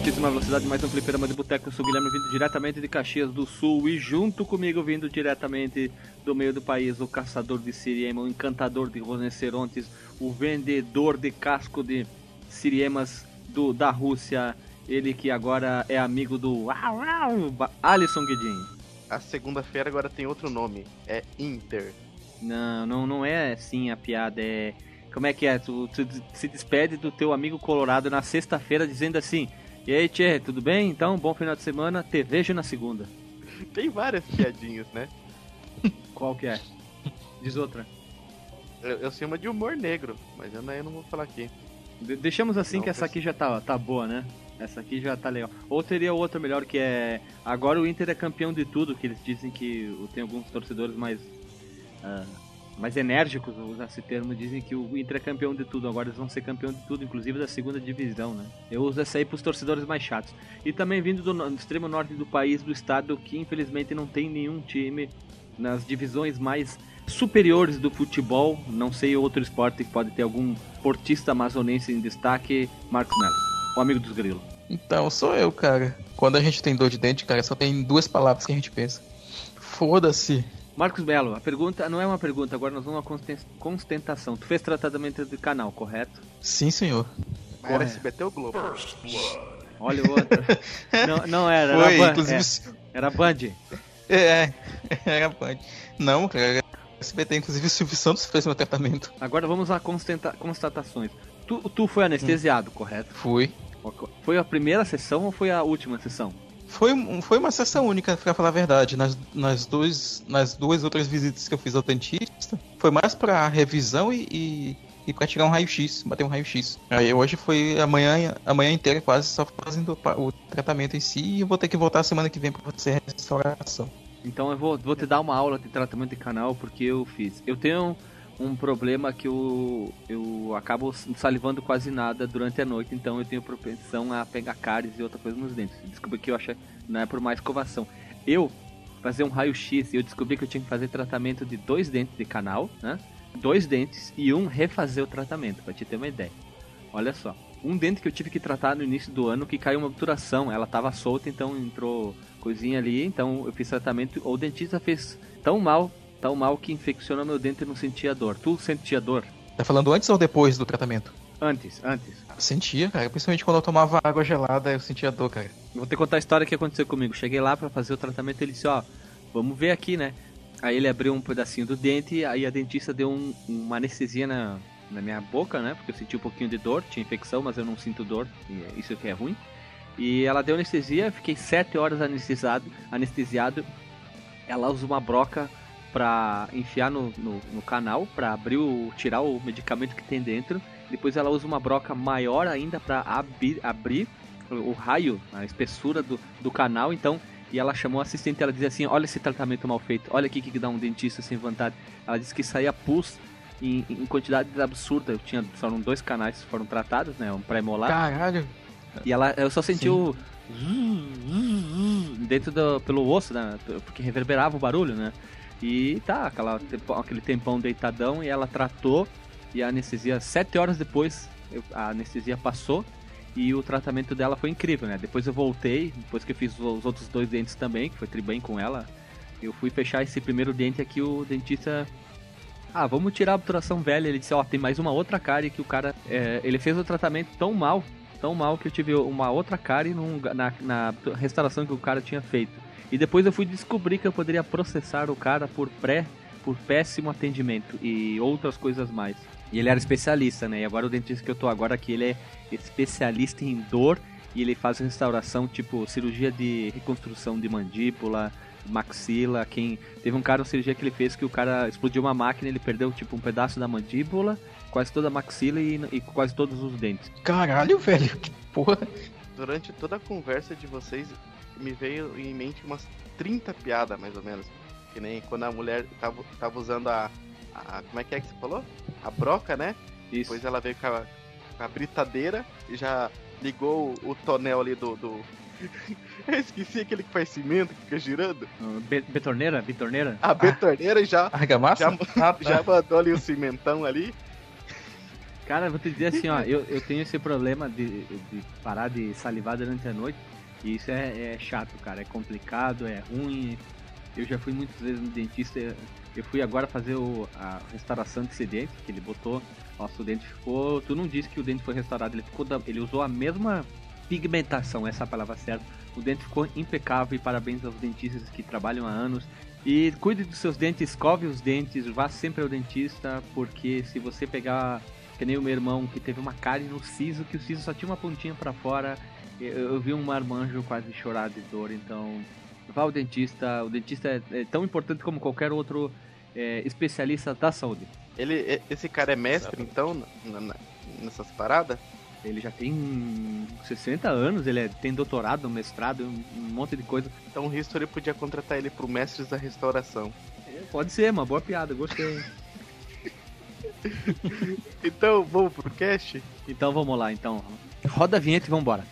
altíssima velocidade mais um fliperama de boteco. Eu sou o Guilherme, vindo diretamente de Caxias do Sul e junto comigo, vindo diretamente do meio do país, o caçador de Siriema, o encantador de rinocerontes, o vendedor de casco de Siriemas do, da Rússia, ele que agora é amigo do Alisson Guedin. A segunda-feira agora tem outro nome, é Inter. Não, não, não é assim a piada, é como é que é? Tu, tu, se despede do teu amigo colorado na sexta-feira dizendo assim: E aí, Tchê, tudo bem? Então, bom final de semana, te vejo na segunda. Tem várias piadinhas, né? Qual que é? Diz outra. Eu, eu sei uma de humor negro, mas eu não, eu não vou falar aqui. De deixamos assim não, que essa aqui já tá, tá boa, né? Essa aqui já tá legal. Ou teria outra melhor que é. Agora o Inter é campeão de tudo, que eles dizem que tem alguns torcedores mais. Uh, mais enérgicos, usar esse termo, dizem que o Inter é campeão de tudo, agora eles vão ser campeão de tudo, inclusive da segunda divisão, né? Eu uso essa aí pros torcedores mais chatos. E também vindo do, do extremo norte do país, do estado, que infelizmente não tem nenhum time nas divisões mais superiores do futebol, não sei outro esporte que pode ter algum portista amazonense em destaque, Marcos Melo, o amigo dos grilos. Então, sou eu, cara. Quando a gente tem dor de dente, cara, só tem duas palavras que a gente pensa. Foda-se. Marcos Belo, a pergunta não é uma pergunta, agora nós vamos a constentação. Tu fez tratamento de canal, correto? Sim, senhor. Mas era SBT ou Globo? Olha o outro. não, não era, Foi, era, inclusive... é, era Band. É, era Band. Não, cara, SBT, inclusive o Silvio Santos fez meu tratamento. Agora vamos a constatações. Tu, tu foi anestesiado, hum. correto? Fui. Foi a primeira sessão ou foi a última sessão? Foi, foi uma sessão única, pra falar a verdade. Nas, nas, dois, nas duas outras visitas que eu fiz ao dentista, foi mais pra revisão e, e, e pra tirar um raio-x, bater um raio-x. Aí hoje foi amanhã, amanhã inteira quase só fazendo o tratamento em si e eu vou ter que voltar semana que vem pra fazer restauração. Então eu vou, vou te dar uma aula de tratamento de canal porque eu fiz. Eu tenho um problema que eu, eu acabo salivando quase nada durante a noite, então eu tenho propensão a pegar cáries e outra coisa nos dentes. Descobri que eu acho não é por má escovação. Eu fazer um raio-x e eu descobri que eu tinha que fazer tratamento de dois dentes de canal, né? Dois dentes e um refazer o tratamento, para te ter uma ideia. Olha só. Um dente que eu tive que tratar no início do ano que caiu uma obturação, ela tava solta, então entrou coisinha ali, então eu fiz tratamento. O dentista fez tão mal tão mal que infeccionou meu dente e não sentia dor. Tu sentia dor? Tá falando antes ou depois do tratamento? Antes, antes. Sentia, cara. Principalmente quando eu tomava água gelada, eu sentia dor, cara. Vou te contar a história que aconteceu comigo. Cheguei lá para fazer o tratamento ele disse, ó, vamos ver aqui, né? Aí ele abriu um pedacinho do dente, aí a dentista deu um, uma anestesia na, na minha boca, né? Porque eu senti um pouquinho de dor, tinha infecção, mas eu não sinto dor, isso que é ruim. E ela deu anestesia, fiquei sete horas anestesiado, anestesiado. Ela usa uma broca para enfiar no, no, no, canal para abrir o, tirar o medicamento que tem dentro. Depois ela usa uma broca maior ainda para abrir, abrir o, raio, a espessura do, do canal. Então, e ela chamou o assistente. Ela dizia assim: Olha esse tratamento mal feito. Olha aqui que dá um dentista sem vontade. Ela disse que saía pus em, em quantidades absurdas. Eu tinha foram dois canais que foram tratados, né? Um pré-molar. Caralho. E ela, eu só senti Sim. o dentro do pelo osso, né? Porque reverberava o barulho, né? E tá, aquela, aquele tempão deitadão e ela tratou e a anestesia, sete horas depois, a anestesia passou e o tratamento dela foi incrível, né? Depois eu voltei, depois que eu fiz os outros dois dentes também, que foi bem com ela, eu fui fechar esse primeiro dente aqui, o dentista. Ah, vamos tirar a obturação velha. Ele disse, ó, oh, tem mais uma outra cárie que o cara. É, ele fez o tratamento tão mal, tão mal que eu tive uma outra num, na, na restauração que o cara tinha feito. E depois eu fui descobrir que eu poderia processar o cara por pré, por péssimo atendimento e outras coisas mais. E ele era especialista, né? E agora o dentista que eu tô agora aqui, ele é especialista em dor e ele faz restauração, tipo cirurgia de reconstrução de mandíbula, maxila. Quem teve um cara, uma cirurgia que ele fez que o cara explodiu uma máquina, ele perdeu tipo um pedaço da mandíbula, quase toda a maxila e, e quase todos os dentes. Caralho, velho, que porra. Durante toda a conversa de vocês, me veio em mente umas 30 piadas, mais ou menos. Que nem quando a mulher tava, tava usando a, a, Como é que é que você falou? A broca, né? Isso. Depois ela veio com a, com a britadeira e já ligou o, o tonel ali do. do... Eu esqueci aquele que faz cimento que fica girando. Be betorneira? Betorneira? A betorneira ah, já. Argamassa? Já, ah, tá. já mandou ali o cimentão ali. Cara, vou te dizer assim, ó, eu, eu tenho esse problema de, de parar de salivar durante a noite. E isso é, é chato, cara. É complicado, é ruim. Eu já fui muitas vezes no dentista. Eu fui agora fazer o, a restauração desse dente, que ele botou. Nossa, o dente ficou. Tu não disse que o dente foi restaurado, ele ficou. Da, ele usou a mesma pigmentação, essa é a palavra certa. O dente ficou impecável e parabéns aos dentistas que trabalham há anos. E cuide dos seus dentes, escove os dentes, vá sempre ao dentista, porque se você pegar, que nem o meu irmão que teve uma cárie no siso, que o siso só tinha uma pontinha para fora, eu, eu, vi um marmanjo quase chorar de dor, então vá ao dentista. O dentista é, é tão importante como qualquer outro é, especialista da saúde. Ele, esse cara é mestre, então, na, na, nessas paradas? Ele já tem 60 anos, ele é, tem doutorado, mestrado, um, um, monte de coisa. Então o History podia contratar ele pro Mestres da Restauração. É, pode ser, uma boa piada, gostei. então, vamos pro cast? Então vamos lá, então. Roda a vinheta e vambora.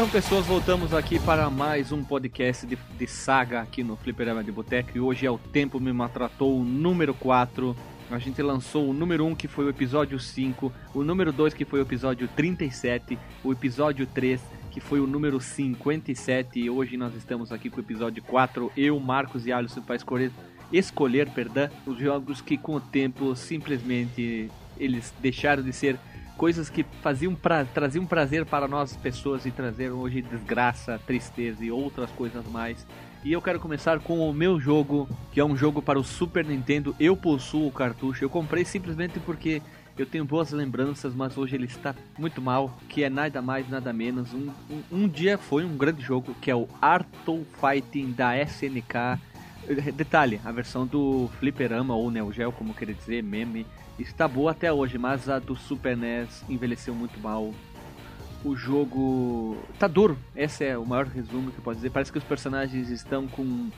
Então, pessoas, voltamos aqui para mais um podcast de, de saga aqui no Fliperama de Boteco. E hoje é o Tempo Me Maltratou, o número 4. A gente lançou o número 1, que foi o episódio 5, o número 2, que foi o episódio 37, o episódio 3, que foi o número 57. E hoje nós estamos aqui com o episódio 4. Eu, Marcos e Alisson para escolher, escolher perdão, os jogos que com o tempo simplesmente eles deixaram de ser coisas que faziam pra, traziam prazer para nós pessoas e trazer hoje desgraça, tristeza e outras coisas mais. E eu quero começar com o meu jogo, que é um jogo para o Super Nintendo. Eu possuo o cartucho. Eu comprei simplesmente porque eu tenho boas lembranças, mas hoje ele está muito mal. Que é nada mais, nada menos. Um, um, um dia foi um grande jogo, que é o Arto Fighting da SNK. Detalhe, a versão do Fliperama ou Neo Geo, como querer dizer, meme está boa até hoje, mas a do Super NES envelheceu muito mal. O jogo tá duro, esse é o maior resumo que eu posso dizer. Parece que os personagens estão com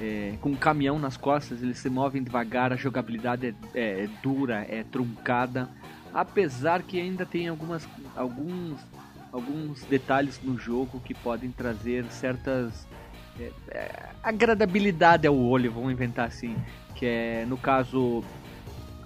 é, com um caminhão nas costas, eles se movem devagar, a jogabilidade é, é, é dura, é truncada. Apesar que ainda tem algumas, alguns, alguns detalhes no jogo que podem trazer certas é, é, agradabilidade ao olho, vamos inventar assim. Que é, no caso,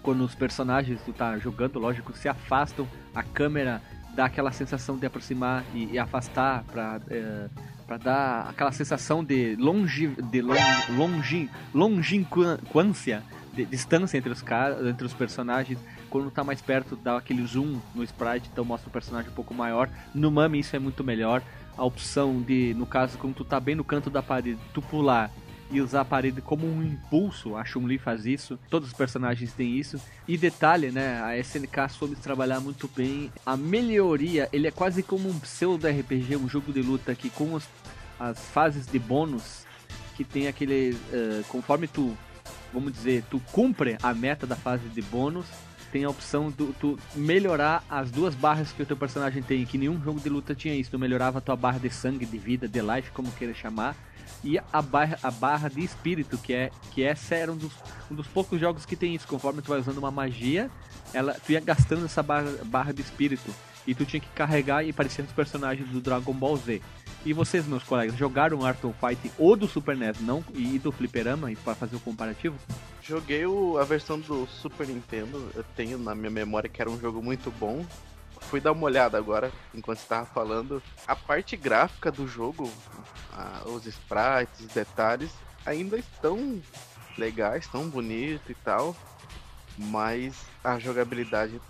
quando os personagens tu tá jogando, lógico, se afastam, a câmera dá aquela sensação de aproximar e, e afastar para é, para dar aquela sensação de longe de long, longe longínquância de distância entre os caras, entre os personagens. Quando tá mais perto, dá aquele zoom no sprite, então mostra o personagem um pouco maior. No Mami isso é muito melhor. A opção de, no caso, quando tu tá bem no canto da parede, tu pular e usar a parede como um impulso. A Chun-Li faz isso, todos os personagens têm isso. E detalhe, né, a SNK soube trabalhar muito bem. A melhoria, ele é quase como um pseudo RPG, um jogo de luta que com os, as fases de bônus que tem aquele uh, conforme tu, vamos dizer, tu cumpre a meta da fase de bônus, tem a opção de tu melhorar as duas barras que o teu personagem tem, que nenhum jogo de luta tinha isso. Tu melhorava a tua barra de sangue, de vida, de life, como queira chamar e a barra, a barra de espírito, que é que essa era um dos, um dos poucos jogos que tem isso. Conforme tu vai usando uma magia, ela, tu ia gastando essa barra, barra de espírito. E tu tinha que carregar e parecer os personagens do Dragon Ball Z. E vocês, meus colegas, jogaram Art of Fight ou do Super NES não, e do Fliperama para fazer o comparativo? Joguei o, a versão do Super Nintendo, eu tenho na minha memória que era um jogo muito bom fui dar uma olhada agora, enquanto estava falando. A parte gráfica do jogo, a, os sprites, os detalhes, ainda estão legais, estão bonitos e tal. Mas a jogabilidade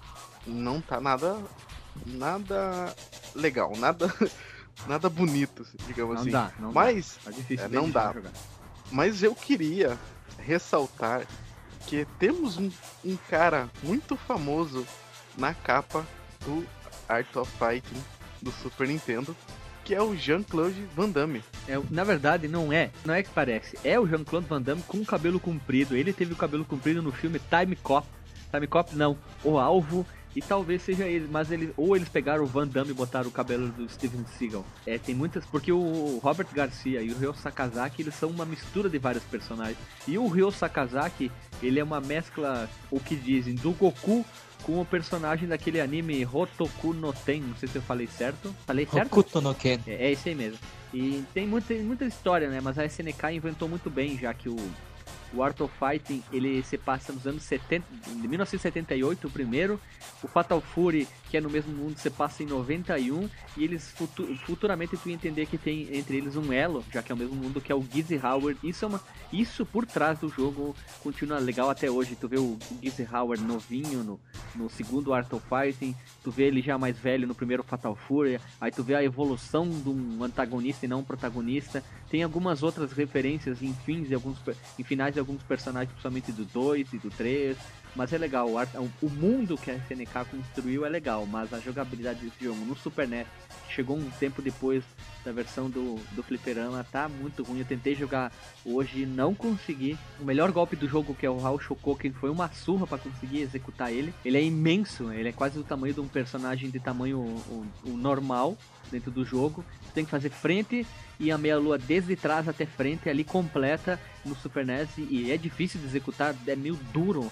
não tá nada. Nada legal, nada. Nada bonito, digamos não assim. Dá, não mas dá. Tá difícil, é, não dá. Mas eu queria ressaltar que temos um, um cara muito famoso na capa do Art of Fighting do Super Nintendo, que é o Jean-Claude Van Damme. É, na verdade, não é. Não é que parece. É o Jean-Claude Van Damme com cabelo comprido. Ele teve o cabelo comprido no filme Time Cop. Time Cop não. O Alvo E talvez seja ele, mas eles ou eles pegaram o Van Damme e botaram o cabelo do Steven Seagal. É, tem muitas, porque o Robert Garcia e o Ryo Sakazaki, eles são uma mistura de vários personagens. E o Ryo Sakazaki, ele é uma mescla, o que dizem, do Goku com o personagem daquele anime Hotoku no Ten, não sei se eu falei certo. Falei certo? Hokuto no Ken. É, é esse aí mesmo. E tem muita, muita história, né? Mas a SNK inventou muito bem, já que o o Art of Fighting, ele se passa nos anos 70, de 1978 o primeiro, o Fatal Fury, que é no mesmo mundo, se passa em 91, e eles futu futuramente tu entender que tem entre eles um elo, já que é o mesmo mundo, que é o Gizzy Howard. Isso é uma isso por trás do jogo continua legal até hoje. Tu vê o Gizzy Howard novinho no, no segundo Art of Fighting, tu vê ele já mais velho no primeiro Fatal Fury, aí tu vê a evolução de um antagonista e não um protagonista. Tem algumas outras referências em fins de alguns em finais de alguns personagens, principalmente do 2 e do 3. Mas é legal, o, o mundo que a SNK construiu é legal, mas a jogabilidade desse jogo no Super NES, chegou um tempo depois da versão do, do Fliperama, tá muito ruim. Eu tentei jogar hoje e não consegui. O melhor golpe do jogo, que é o Raul Shokoken, foi uma surra para conseguir executar ele. Ele é imenso, ele é quase do tamanho de um personagem de tamanho o, o normal dentro do jogo. Você tem que fazer frente e a meia-lua desde trás até frente ali completa no Super NES e é difícil de executar, é meio duro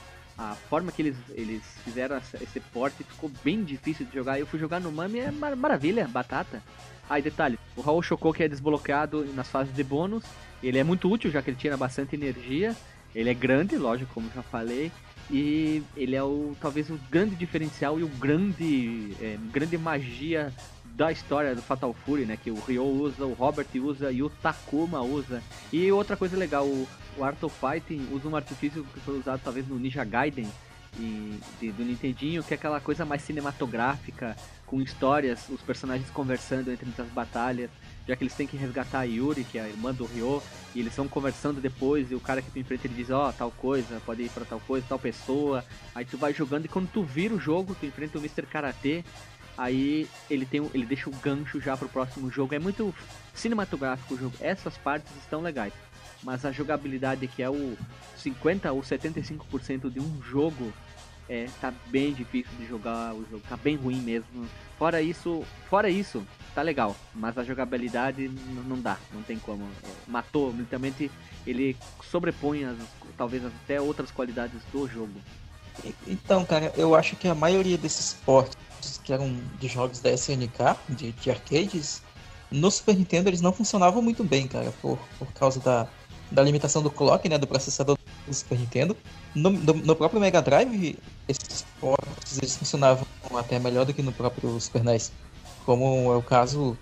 a forma que eles, eles fizeram esse porte ficou bem difícil de jogar. Eu fui jogar no Mami, é mar maravilha, batata. Ah, detalhe, o Raul Chocou que é desbloqueado nas fases de bônus. Ele é muito útil, já que ele tira bastante energia. Ele é grande, lógico, como já falei. E ele é o talvez o grande diferencial e o grande, é, grande magia da história do Fatal Fury, né? Que o Ryo usa, o Robert usa e o Takuma usa. E outra coisa legal, o, o Art of Fighting usa um artifício que foi usado talvez no Ninja Gaiden e, de, do Nintendinho, que é aquela coisa mais cinematográfica, com histórias, os personagens conversando entre as batalhas, já que eles têm que resgatar a Yuri, que é a irmã do Ryo, e eles estão conversando depois, e o cara que tu enfrenta ele diz, ó, oh, tal coisa, pode ir para tal coisa, tal pessoa, aí tu vai jogando e quando tu vira o jogo, tu enfrenta o Mr. Karate, aí ele tem ele deixa o gancho já pro próximo jogo. É muito cinematográfico o jogo. Essas partes estão legais. Mas a jogabilidade que é o 50 ou 75% de um jogo é tá bem difícil de jogar o jogo, tá bem ruim mesmo. Fora isso, fora isso, tá legal, mas a jogabilidade não dá, não tem como. É, matou, literalmente ele sobrepõe as, talvez até outras qualidades do jogo. Então, cara, eu acho que a maioria desses portes que eram de jogos da SNK, de, de arcades, no Super Nintendo eles não funcionavam muito bem, cara, por, por causa da, da limitação do clock, né, do processador do Super Nintendo. No, no, no próprio Mega Drive, esses ports eles funcionavam até melhor do que no próprio Super NES. Como é o caso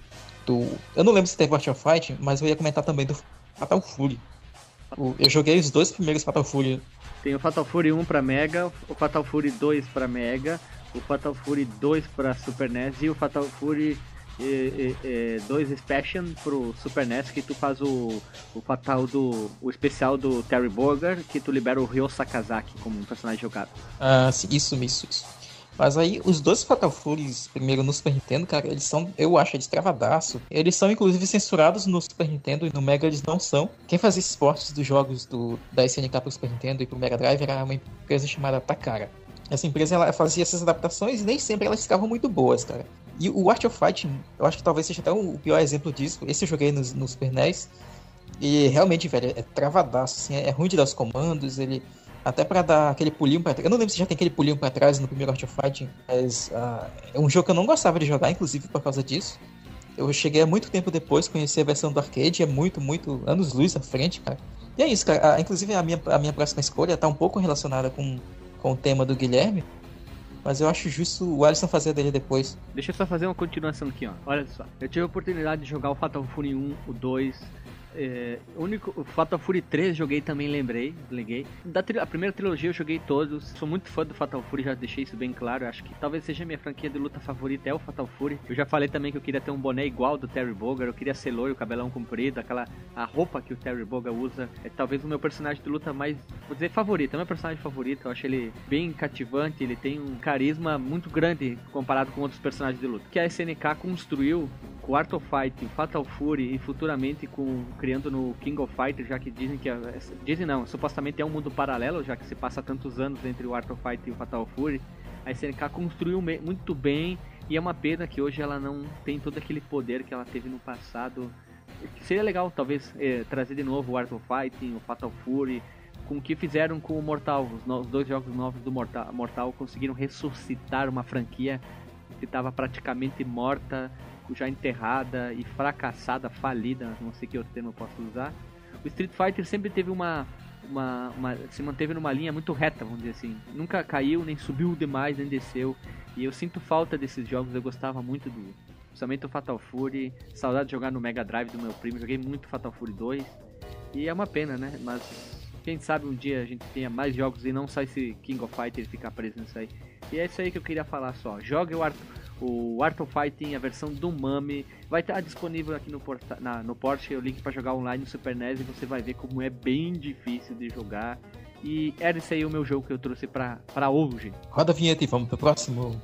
do. Eu não lembro se teve Art of Fight, mas eu ia comentar também do Fatal Fury. Eu joguei os dois primeiros Fatal Fury. Tem o Fatal Fury 1 para Mega, o Fatal Fury 2 para Mega, o Fatal Fury 2 para Super NES e o Fatal Fury e, e, 2 Special pro Super NES que tu faz o, o fatal do. o especial do Terry Bogard que tu libera o Ryo Sakazaki como um personagem jogado. Ah, sim, isso, isso, isso. Mas aí, os dois Fatal Furies, primeiro no Super Nintendo, cara, eles são, eu acho, eles travadaço. Eles são, inclusive, censurados no Super Nintendo e no Mega eles não são. Quem fazia esses portes dos jogos do, da SNK pro Super Nintendo e pro Mega Drive era uma empresa chamada Takara. Essa empresa ela fazia essas adaptações e nem sempre elas ficavam muito boas, cara. E o Art of Fighting, eu acho que talvez seja até o pior exemplo disso. Esse eu joguei no, no Super NES. E realmente, velho, é travadaço, assim, é ruim de dar os comandos, ele. Até para dar aquele pulinho pra trás. Eu não lembro se já tem aquele pulinho para trás no primeiro Art of Fighting, mas uh, é um jogo que eu não gostava de jogar, inclusive por causa disso. Eu cheguei há muito tempo depois, conheci a versão do arcade, é muito, muito anos luz à frente, cara. E é isso, cara. Uh, inclusive a minha, a minha próxima escolha tá um pouco relacionada com com o tema do Guilherme. Mas eu acho justo o Alisson fazer dele depois. Deixa eu só fazer uma continuação aqui, ó. Olha só. Eu tive a oportunidade de jogar o Fatal Fury 1, o 2, é, único, o Fatal Fury 3 joguei também, lembrei, liguei. Da a primeira trilogia eu joguei todos. Sou muito fã do Fatal Fury, já deixei isso bem claro. Acho que talvez seja minha franquia de luta favorita é o Fatal Fury. Eu já falei também que eu queria ter um boné igual do Terry Bogard, eu queria ser loiro, cabelão comprido, aquela a roupa que o Terry Bogard usa. É talvez o meu personagem de luta mais, vou dizer, favorito. É meu personagem favorito. Eu acho ele bem cativante, ele tem um carisma muito grande comparado com outros personagens de luta. Que a SNK construiu o Art of Fight, Fatal Fury e futuramente com criando no King of Fighters, já que dizem que dizem não, supostamente é um mundo paralelo, já que se passa tantos anos entre o Art of Fight e o Fatal Fury. a SNK construiu muito bem e é uma pena que hoje ela não tem todo aquele poder que ela teve no passado. Seria legal, talvez, eh, trazer de novo o Art of Fighting, o Fatal Fury, com o que fizeram com o Mortal. Os, no, os dois jogos novos do Mortal, Mortal conseguiram ressuscitar uma franquia que estava praticamente morta, já enterrada e fracassada, falida, não sei que outro termo eu posso usar. O Street Fighter sempre teve uma, uma, uma, se manteve numa linha muito reta, vamos dizer assim. Nunca caiu, nem subiu demais, nem desceu. E eu sinto falta desses jogos, eu gostava muito do. Principalmente o Fatal Fury. Saudade de jogar no Mega Drive do meu primo, joguei muito Fatal Fury 2. E é uma pena, né? Mas quem sabe um dia a gente tenha mais jogos e não só esse King of Fighters ficar preso nisso aí. E é isso aí que eu queria falar só. Jogue o Art, o Art of Fighting, a versão do Mami. Vai estar disponível aqui no, porta, na, no Porsche o link para jogar online no Super NES e você vai ver como é bem difícil de jogar. E era esse aí o meu jogo que eu trouxe para hoje. Roda a vinheta e vamos pro próximo.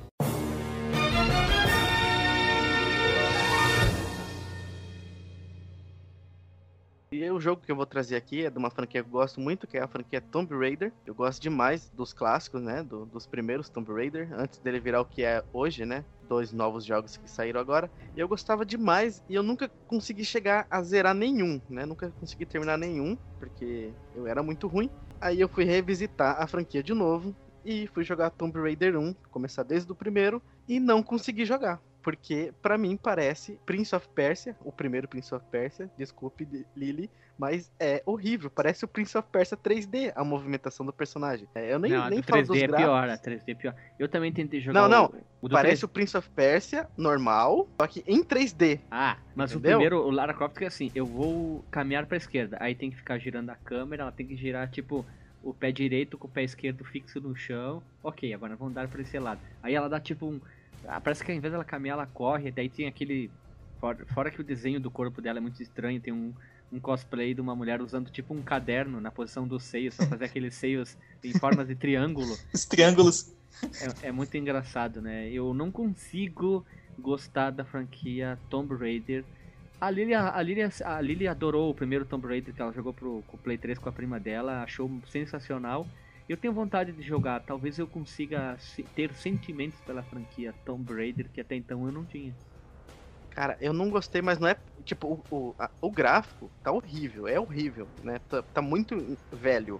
O jogo que eu vou trazer aqui é de uma franquia que eu gosto muito, que é a franquia Tomb Raider. Eu gosto demais dos clássicos, né? Do, dos primeiros Tomb Raider, antes dele virar o que é hoje, né? Dois novos jogos que saíram agora. E eu gostava demais e eu nunca consegui chegar a zerar nenhum, né? Nunca consegui terminar nenhum, porque eu era muito ruim. Aí eu fui revisitar a franquia de novo e fui jogar Tomb Raider 1, começar desde o primeiro, e não consegui jogar porque para mim parece Prince of Persia, o primeiro Prince of Persia, desculpe Lily, mas é horrível, parece o Prince of Persia 3D, a movimentação do personagem. É, eu nem, não, nem falo 3D dos é pior, a 3D é pior. Eu também tentei jogar Não, não, o, o parece 3... o Prince of Persia normal, só que em 3D. Ah, mas entendeu? o primeiro, o Lara Croft é assim, eu vou caminhar pra esquerda, aí tem que ficar girando a câmera, ela tem que girar tipo o pé direito com o pé esquerdo fixo no chão. Ok, agora vamos dar para esse lado. Aí ela dá tipo um ah, parece que ao invés dela caminhar, ela corre. Daí tem aquele. Fora, fora, que o desenho do corpo dela é muito estranho, tem um, um cosplay de uma mulher usando tipo um caderno na posição dos seios, pra fazer aqueles seios em formas de triângulo. Os triângulos. É, é, muito engraçado, né? Eu não consigo gostar da franquia Tomb Raider. A Lily, a, Lily, a Lily adorou o primeiro Tomb Raider que ela jogou pro, pro Play 3 com a prima dela, achou sensacional. Eu tenho vontade de jogar, talvez eu consiga ter sentimentos pela franquia Tomb Raider que até então eu não tinha. Cara, eu não gostei, mas não é. Tipo, o, o, a, o gráfico tá horrível, é horrível, né? Tá, tá muito velho.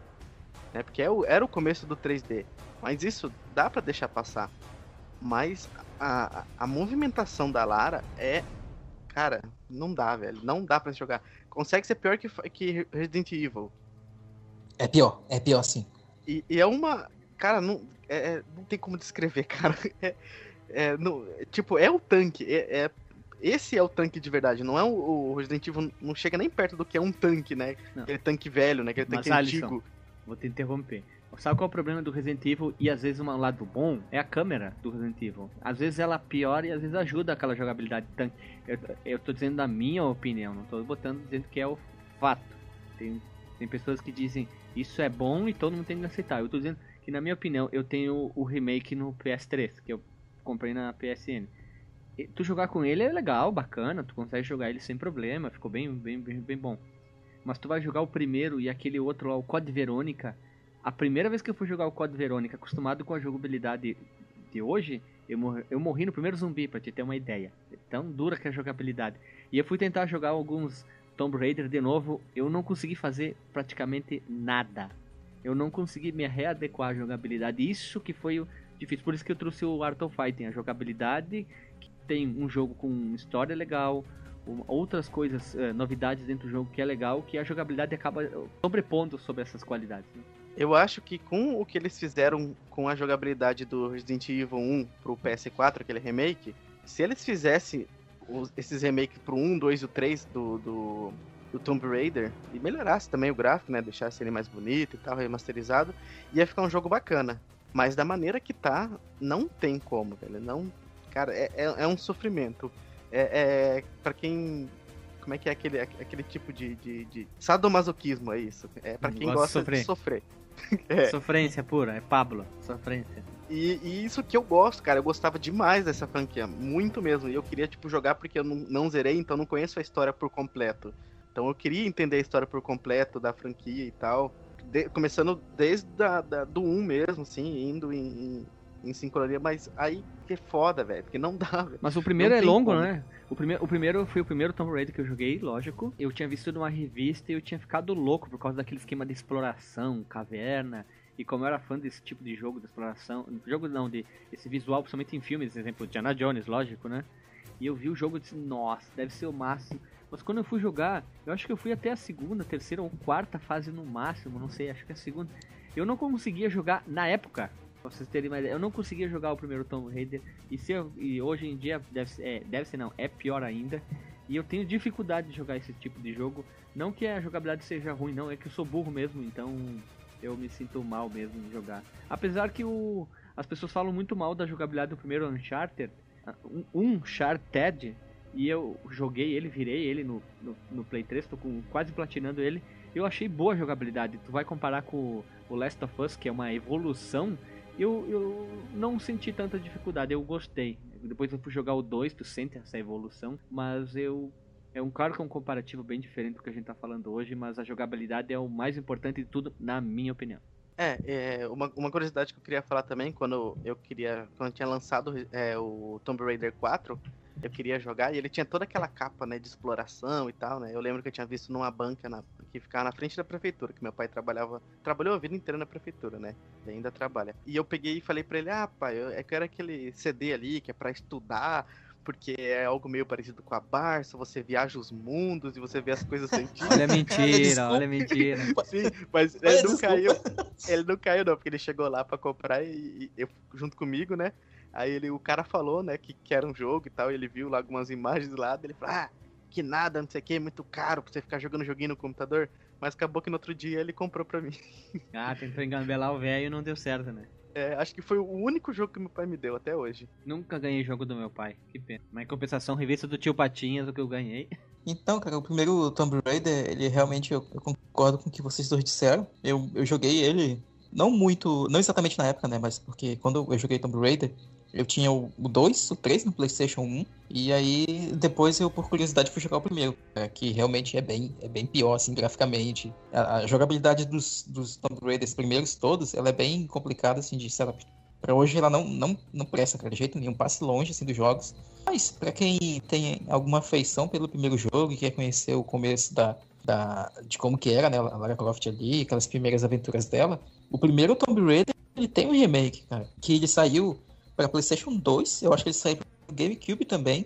Né? Porque é o, era o começo do 3D. Mas isso dá para deixar passar. Mas a, a, a, movimentação da Lara é. Cara, não dá, velho. Não dá para jogar. Consegue ser pior que, que Resident Evil. É pior, é pior sim. E, e é uma. Cara, não, é, é não tem como descrever, cara. É, é, não, tipo, é o tanque. É, é, esse é o tanque de verdade. Não é o, o, Resident Evil. Não chega nem perto do que é um tanque, né? Não. Aquele tanque velho, né? Aquele tanque Mas, antigo. Alisson, vou te interromper. Sabe qual é o problema do Resident Evil e às vezes um lado bom? É a câmera do Resident Evil. Às vezes ela piora e às vezes ajuda aquela jogabilidade tanque. Eu, eu tô dizendo da minha opinião, não tô botando dizendo que é o fato. Tem, tem pessoas que dizem isso é bom e todo mundo tem que aceitar. Eu tô dizendo que, na minha opinião, eu tenho o remake no PS3, que eu comprei na PSN. E tu jogar com ele é legal, bacana, tu consegue jogar ele sem problema, ficou bem, bem, bem, bem bom. Mas tu vai jogar o primeiro e aquele outro lá, o Code Verônica. A primeira vez que eu fui jogar o Code Verônica, acostumado com a jogabilidade de hoje, eu morri, eu morri no primeiro zumbi, pra te ter uma ideia. É tão dura que é a jogabilidade. E eu fui tentar jogar alguns Tomb Raider de novo, eu não consegui fazer praticamente nada. Eu não consegui me readequar à jogabilidade. Isso que foi difícil. Por isso que eu trouxe o Art of Fighting, a jogabilidade que tem um jogo com história legal, outras coisas, eh, novidades dentro do jogo que é legal, que a jogabilidade acaba sobrepondo sobre essas qualidades. Né? Eu acho que com o que eles fizeram com a jogabilidade do Resident Evil 1 pro PS4, aquele remake, se eles fizessem os, esses remakes pro 1, 2 e o 3 do, do, do, Tomb Raider e melhorasse também o gráfico, né? Deixasse ele mais bonito e tal, remasterizado, ia ficar um jogo bacana. Mas da maneira que tá, não tem como, velho. Não. Cara, é, é, é um sofrimento. É, é para quem como é que é aquele, aquele tipo de, de, de... sadomasoquismo, é isso. É para quem gosta de sofrer. De sofrer. é. Sofrência pura, é Pablo, sofrência. E, e, isso que eu gosto, cara. Eu gostava demais dessa franquia. Muito mesmo. E eu queria, tipo, jogar porque eu não, não zerei, então não conheço a história por completo. Então eu queria entender a história por completo da franquia e tal. De, começando desde da, da, do 1 mesmo, assim, indo em, em, em sincronia, mas aí que é foda, velho, porque não dá, velho. Mas o primeiro Não é longo, como. né? O primeiro, o primeiro foi o primeiro Tomb Raider que eu joguei, lógico. Eu tinha visto numa revista e eu tinha ficado louco por causa daquele esquema de exploração, caverna. E como eu era fã desse tipo de jogo de exploração, jogo não, de esse visual, principalmente em filmes, exemplo, Diana Jones, lógico, né? E eu vi o jogo e disse, nossa, deve ser o máximo. Mas quando eu fui jogar, eu acho que eu fui até a segunda, terceira ou quarta fase no máximo, não sei, acho que é a segunda. Eu não conseguia jogar na época, pra vocês terem uma ideia, eu não conseguia jogar o primeiro Tomb Raider. E, se eu- e hoje em dia deve é, deve ser não, é pior ainda. E eu tenho dificuldade de jogar esse tipo de jogo. Não que a jogabilidade seja ruim, não, é que eu sou burro mesmo, então eu me sinto mal mesmo em jogar. Apesar que o, as pessoas falam muito mal da jogabilidade do primeiro Uncharted, um, Uncharted, e eu joguei ele, virei ele no, no, no Play 3, tô com, quase platinando ele. Eu achei boa a jogabilidade. Tu vai comparar com o- o Last of Us, que é uma evolução, eu, eu não senti tanta dificuldade, eu gostei. Depois eu fui jogar o 2, tu sente essa evolução, mas eu. É um claro que é um comparativo bem diferente do que a gente tá falando hoje, mas a jogabilidade é o mais importante de tudo, na minha opinião. É, é, uma, uma curiosidade que eu queria falar também, quando eu queria. Quando eu tinha lançado é, o Tomb Raider 4, eu queria jogar e ele tinha toda aquela capa, né, de exploração e tal, né? Eu lembro que eu tinha visto numa banca na- que ficava na frente da prefeitura, que meu pai trabalhava. Trabalhou a vida inteira na prefeitura, né? Ele ainda trabalha. E eu peguei e falei pra ele, ah, pai, eu, eu quero aquele CD ali que é pra estudar. Porque é algo meio parecido com a Barça, você viaja os mundos e você vê as coisas antigas. Olha a mentira, olha a mentira. Sim, mas Olha, ele não desculpa. caiu. Ele não caiu, não, porque ele chegou lá pra comprar e, e eu junto comigo, né? Aí ele, o cara falou, né, que, que era um jogo e tal, ele viu lá algumas imagens lá, ele falou, ah, que nada, não sei o que, é muito caro pra você ficar jogando joguinho no computador. Mas acabou que no outro dia ele comprou pra mim. Ah, tentou engambelar o velho e não deu certo, né? É, acho que foi o único jogo que meu pai me deu até hoje. Nunca ganhei jogo do meu pai, que pena. Mas em compensação, revista do tio Patinhas, o que eu ganhei. Então, cara, o primeiro Tomb Raider, ele realmente, eu, eu concordo com o que vocês dois disseram. Eu, eu joguei ele, não muito, não exatamente na época, né, mas porque quando eu joguei Tomb Raider, eu tinha o 2, o 3 no PlayStation 1, e aí depois eu, por curiosidade, fui jogar o primeiro, né, que realmente é bem, é bem pior, assim, graficamente. A, a jogabilidade dos, dos Tomb Raiders primeiros todos, ela é bem complicada, assim, de, lá, pra hoje ela não, não, não presta, cara, de jeito nenhum, passe longe, assim, dos jogos. Mas, pra quem tem alguma afeição pelo primeiro jogo e quer conhecer o começo da, da, de como que era, né, a Lara Croft ali, aquelas primeiras aventuras dela, o primeiro Tomb Raider, ele tem um remake, cara, que ele saiu para PlayStation 2, eu acho que ele saiu para GameCube também,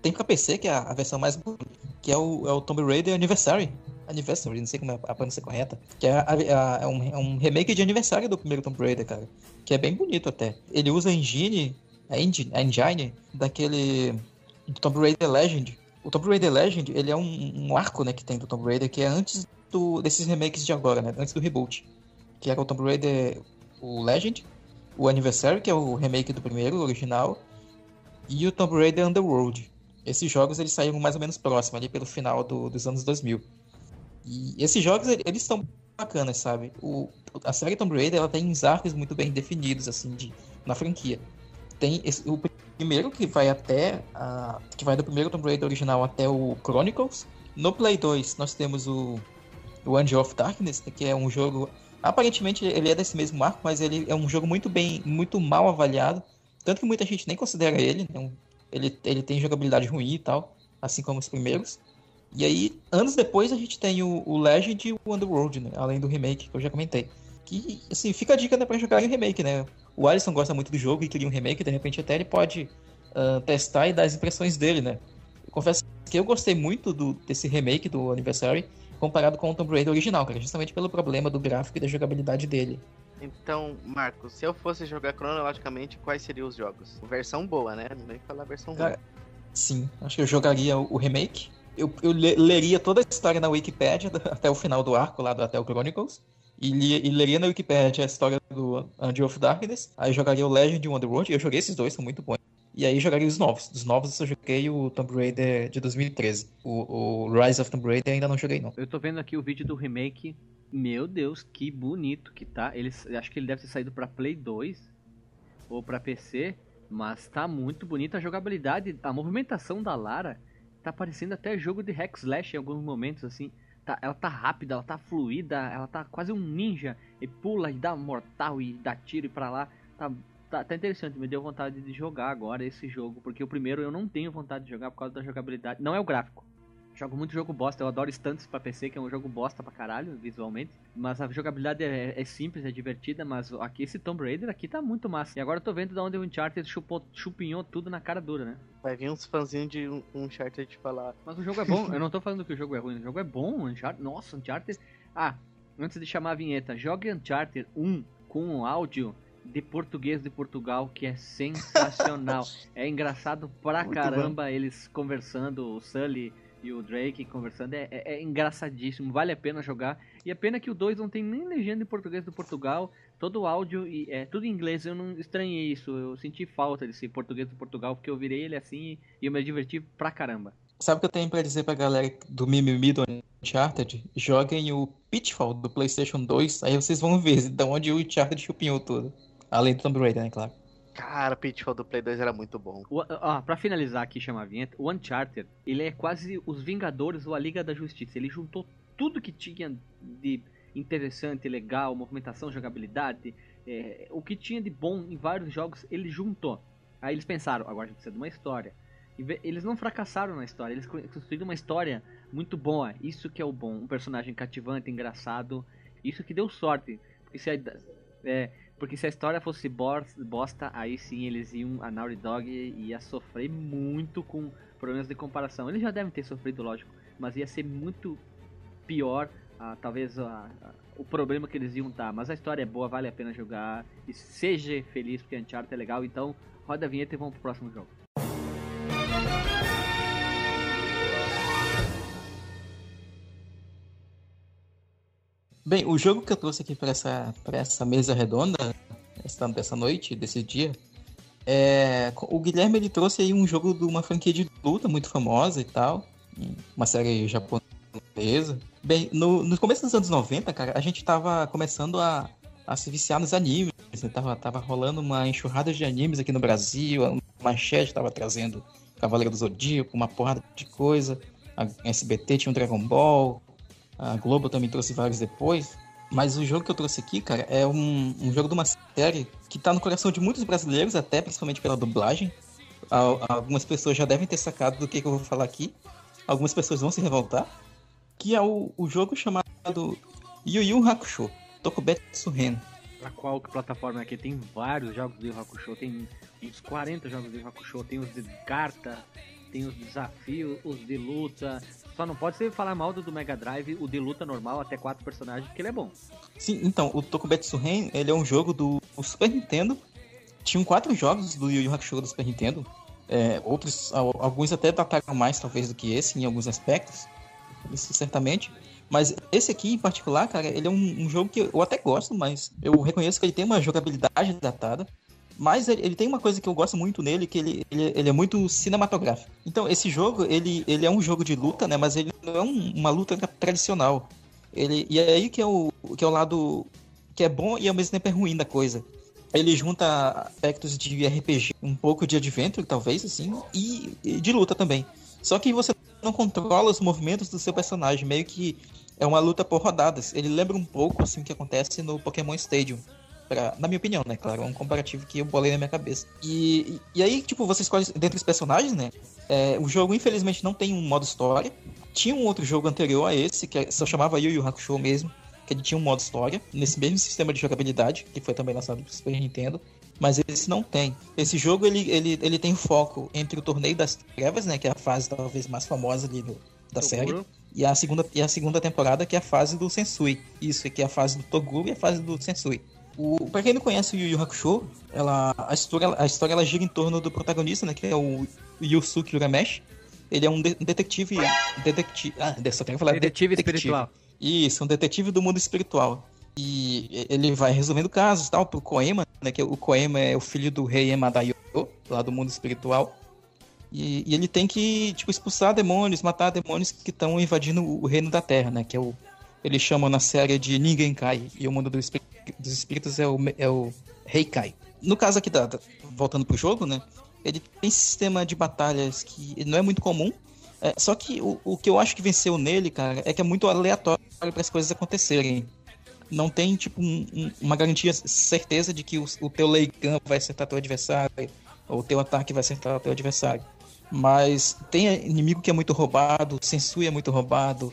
tem para PC, que é a, versão mais bonita, que é o, é o Tomb Raider Anniversary, Anniversary, não sei como é a pronúncia correta, que é, a- a- é um, é um remake de aniversário do primeiro Tomb Raider, cara, que é bem bonito até. Ele usa a engine, a engine, a engine daquele do Tomb Raider Legend. O Tomb Raider Legend, ele é um, um arco, né, que tem do Tomb Raider, que é antes do, desses remakes de agora, né, antes do reboot. Que era o Tomb Raider, o Legend, o Anniversary, que é o remake do primeiro, o original, e o Tomb Raider Underworld. Esses jogos, eles saíram mais ou menos próximo, ali pelo final do- dos anos 2000. E esses jogos, ele- eles são bacanas, sabe? O, a série Tomb Raider, ela tem uns arcos muito bem definidos, assim, de, na franquia. Tem esse- o primeiro que vai até a, que vai do primeiro Tomb Raider original até o Chronicles. No Play 2 nós temos o, o Angel of Darkness, que é um jogo aparentemente ele é desse mesmo arco, mas ele é um jogo muito bem, muito mal avaliado, tanto que muita gente nem considera ele, né, ele ele tem jogabilidade ruim e tal, assim como os primeiros. E aí, anos depois, a gente tem o, o Legend e o Underworld, né? Além do remake, que eu já comentei. Que, assim, fica a dica né, pra jogar o remake, né? O Alisson gosta muito do jogo e queria um remake, de repente até ele pode ah, testar e dar as impressões dele, né? Eu confesso que eu gostei muito do, desse remake do Anniversary comparado com o Tomb Raider original, cara, justamente pelo problema do gráfico e da jogabilidade dele. Então, Marcos, se eu fosse jogar cronologicamente, quais seriam os jogos? Versão boa, né? Não nem falar versão ruim. Cara, sim, acho que eu jogaria o, remake. Eu, eu le- leria toda a história na Wikipedia até o final do arco lá do Até o Chronicles. E, li- e leria na Wikipedia a história do Angel of Darkness. Aí jogaria o Legend e o Underworld. Eu joguei esses dois, são muito bons. E aí jogaria os novos. Dos novos eu joguei o Tomb Raider de 2013. O, o Rise of Tomb Raider ainda não joguei, não. Eu tô vendo aqui o vídeo do remake. Meu Deus, que bonito que tá. Eles, acho que ele deve ter saído pra Play 2 ou pra PC, mas tá muito bonito a jogabilidade, a movimentação da Lara tá parecendo até jogo de hack slash em alguns momentos assim. Tá, ela tá rápida, ela tá fluida, ela tá quase um ninja e pula e dá mortal e dá tiro e pra lá. Tá, tá, tá interessante, me deu vontade de jogar agora esse jogo, porque o primeiro eu não tenho vontade de jogar por causa da jogabilidade. Não é o gráfico. Jogo muito jogo bosta, eu adoro Stunts pra PC, que é um jogo bosta pra caralho, visualmente. Mas a jogabilidade é, é simples, é divertida, mas aqui esse Tomb Raider aqui tá muito massa. E agora eu tô vendo de onde o Uncharted chupou, chupinhou tudo na cara dura, né? Vai vir uns fãzinhos de um Uncharted falar. Mas o jogo é bom, eu não tô falando que o jogo é ruim, o jogo é bom, Uncharted. Nossa, Uncharted. Ah, antes de chamar a vinheta, jogue Uncharted 1 com um áudio de português de Portugal que é sensacional. é engraçado pra Muito caramba bom. eles conversando, o Sully e o Drake conversando. É, é, é, engraçadíssimo, vale a pena jogar. E a pena que o 2 não tem nem legenda em português do Portugal, todo o áudio e é tudo em inglês. Eu não estranhei isso, eu senti falta desse português do Portugal, porque eu virei ele assim e eu me diverti pra caramba. Sabe o que eu tenho pra dizer pra galera do Mimimi do Uncharted? Joguem o Pitfall do PlayStation 2, aí vocês vão ver de onde o Uncharted chupinhou tudo. Além do Tomb Raider, né, claro. Cara, Pitfall do Play 2 era muito bom. O, ó, pra finalizar aqui, chamar a vinheta, o Uncharted, ele é quase os Vingadores ou a Liga da Justiça. Ele juntou tudo que tinha de interessante, legal, movimentação, jogabilidade, é, o que tinha de bom em vários jogos, ele juntou. Aí eles pensaram, agora a gente precisa de uma história. Eles não fracassaram na história, eles construíram uma história muito boa. Isso que é o bom, um personagem cativante, engraçado. Isso que deu sorte. Porque se a, é, porque se a história fosse bosta, aí sim eles iam. A Naughty Dog ia sofrer muito com problemas de comparação. Eles já devem ter sofrido, lógico, mas ia ser muito pior. Ah, talvez ah, o problema que eles iam dar. Mas a história é boa, vale a pena jogar. E seja feliz porque Uncharted é legal. Então, roda a vinheta e vamos pro próximo jogo. Bem, o jogo que eu trouxe aqui para essa, essa mesa redonda, essa, dessa noite, desse dia, é, o Guilherme ele trouxe aí um jogo de uma franquia de luta muito famosa e tal, uma série japonesa. Bem, no, no começo dos anos 90, cara, a gente tava começando a, a se viciar nos animes, né? tava, tava rolando uma enxurrada de animes aqui no Brasil, a Manchete tava trazendo Cavaleiro do Zodíaco, uma porrada de coisa, a SBT tinha um Dragon Ball, a Globo também trouxe vários depois. Mas o jogo que eu trouxe aqui, cara, é um, um jogo de uma série que tá no coração de muitos brasileiros, até principalmente pela dublagem. Algumas pessoas já devem ter sacado do que, que eu vou falar aqui. Algumas pessoas vão se revoltar. Que é o, o jogo chamado Yu Yu Hakusho, Tokubetsu Ren. Pra qual plataforma aqui? Tem vários jogos do Yu Hakusho, tem uns 40 jogos do Yu Hakusho, tem os de carta, tem os desafios, os de luta. Só não pode ser falar mal do, do Mega Drive, o de luta normal, até quatro personagens, porque ele é bom. Sim, então, o Tokubetsu Ren, ele é um jogo do Super Nintendo. Tinham quatro jogos do Yu Yu Hakusho do Super Nintendo. É, outros, alguns até dataram mais, talvez, do que esse, em alguns aspectos. Isso certamente. Mas esse aqui, em particular, cara, ele é um, um, jogo que eu até gosto, mas eu reconheço que ele tem uma jogabilidade datada. Mas ele, ele, tem uma coisa que eu gosto muito nele, que ele, ele, ele, é muito cinematográfico. Então, esse jogo, ele, ele é um jogo de luta, né? Mas ele não é um, uma luta tradicional. Ele, e é aí que é, o, que é o lado que é bom e ao mesmo tempo é ruim da coisa. Ele junta aspectos de RPG, um pouco de adventure, talvez, assim, e, e de luta também. Só que você não controla os movimentos do seu personagem, meio que é uma luta por rodadas. Ele lembra um pouco, assim, o que acontece no Pokémon Stadium pra, na minha opinião, né? Claro, é um comparativo que eu bolei na minha cabeça. E, e, e aí, tipo, você escolhe dentre os personagens, né? É, o jogo, infelizmente, não tem um modo história. Tinha um outro jogo anterior a esse, que é, só chamava Yu Yu Hakusho mesmo, que ele tinha um modo história, nesse mesmo sistema de jogabilidade, que foi também lançado pro Super Nintendo. Mas esse não tem. Esse jogo, ele, ele, ele tem foco entre o Torneio das Trevas, né? Que é a fase talvez mais famosa ali do, da Toguro. série. E a, segunda, e a segunda temporada, que é a fase do Sensui. Isso, que é a fase do Toguro e a fase do Sensui. O, pra quem não conhece o Yu Yu Hakusho, ela, a história, a história ela gira em torno do protagonista, né? Que é o Yusuke Urameshi. Ele é um, de, detetive. Detetive. Ah, só quero falar. Detetive, detetive espiritual. Isso, um detetive do mundo espiritual. E ele vai resolvendo casos tal pro Koema, né? Que o Koema é o filho do rei Emadayo, lá do mundo espiritual. E, e, ele tem que, tipo, expulsar demônios, matar demônios que estão invadindo o reino da Terra, né? Que é o. Eles chamam na série de Ninguém Cai. E o mundo do espírito dos espíritos é o, é o Heikai. No caso aqui, da, voltando pro jogo, né? Ele tem sistema de batalhas que não é muito comum. É, só que o, o que eu acho que venceu nele, cara, é que é muito aleatório para as coisas acontecerem. não tem, tipo, um, um, uma garantia, certeza de que o, o teu Leigan vai acertar teu adversário, ou o teu ataque vai acertar teu adversário. Mas tem inimigo que é muito roubado, Sensui é muito roubado,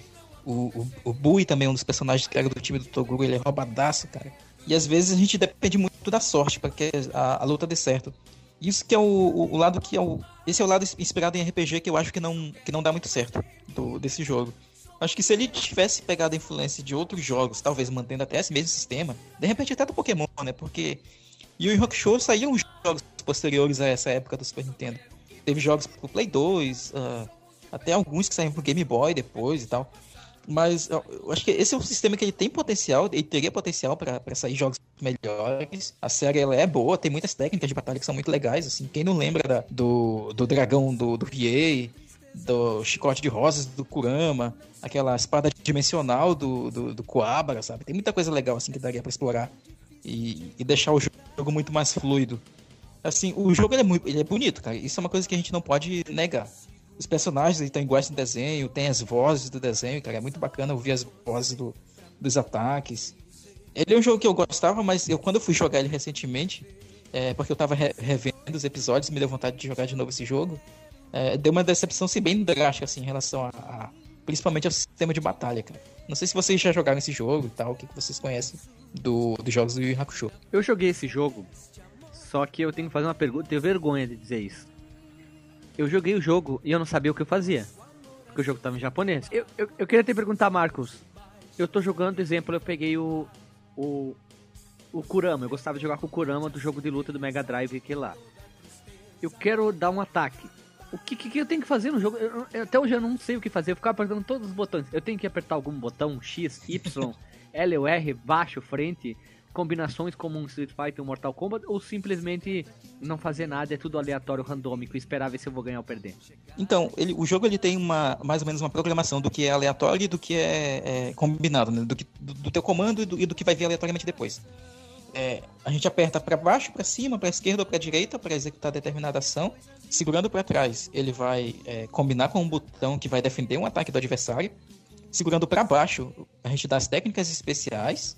o, o, o Bui também é um dos personagens que era do time do Toguro, ele é roubadaço, cara. E às vezes a gente depende muito da sorte para que a, a, luta dê certo. Isso que é o, o, o, lado que é o. Esse é o lado inspirado em RPG que eu acho que não, que não dá muito certo do, desse jogo. Acho que se ele tivesse pegado a influência de outros jogos, talvez mantendo até esse mesmo sistema, de repente até do Pokémon, né? Porque Yu Yu Hakusho saíram jogos posteriores a essa época do Super Nintendo. Teve jogos pro Play 2, uh, ah, até alguns que saíram pro Game Boy depois e tal. Mas eu acho que esse é um sistema que ele tem potencial, ele teria potencial para sair jogos melhores. A série ela é boa, tem muitas técnicas de batalha que são muito legais. Assim, quem não lembra da, do, do dragão do, do VA, do chicote de rosas do Kurama, aquela espada dimensional do, do, do Kuabara, sabe? Tem muita coisa legal assim que daria para explorar e, e, deixar o jogo muito mais fluido. Assim, o jogo ele é, muito, ele é bonito, cara. Isso é uma coisa que a gente não pode negar. Os personagens estão iguais no desenho, tem as vozes do desenho, cara. É muito bacana ouvir as vozes do, dos ataques. Ele é um jogo que eu gostava, mas eu quando eu fui jogar ele recentemente, é, porque eu tava re revendo os episódios, me deu vontade de jogar de novo esse jogo é, deu uma decepção assim, bem drástica assim, em relação a, a, principalmente ao sistema de batalha, cara. Não sei se vocês já jogaram esse jogo e tal, o que, que vocês conhecem do, dos jogos do Yu Hakusho. Eu joguei esse jogo, só que eu tenho que fazer uma pergunta, tenho vergonha de dizer isso. Eu joguei o jogo e eu não sabia o que eu fazia, porque o jogo estava em japonês. Eu, eu, eu queria te perguntar, Marcos, eu tô jogando, exemplo, eu peguei o, o, o Kurama, eu gostava de jogar com o Kurama do jogo de luta do Mega Drive aquele lá. Eu quero dar um ataque o que, que, eu tenho que fazer no jogo? Eu, eu, até hoje eu não sei o que fazer. Eu ficar apertando todos os botões. Eu tenho que apertar algum botão X, Y, L ou R, baixo, frente, combinações como um Street Fighter, um Mortal Kombat, ou simplesmente não fazer nada, é tudo aleatório, randômico, esperar ver se eu vou ganhar ou perder? Então, ele, o jogo ele tem uma, mais ou menos uma programação do que é aleatório e do que é, é combinado, né? do, que, do, do teu comando e do, e do que vai vir aleatoriamente depois. É, a gente aperta para baixo, para cima, para esquerda ou para direita para executar determinada ação. Segurando para trás, ele vai é, combinar com um botão que vai defender um ataque do adversário. Segurando para baixo, a gente dá as técnicas especiais.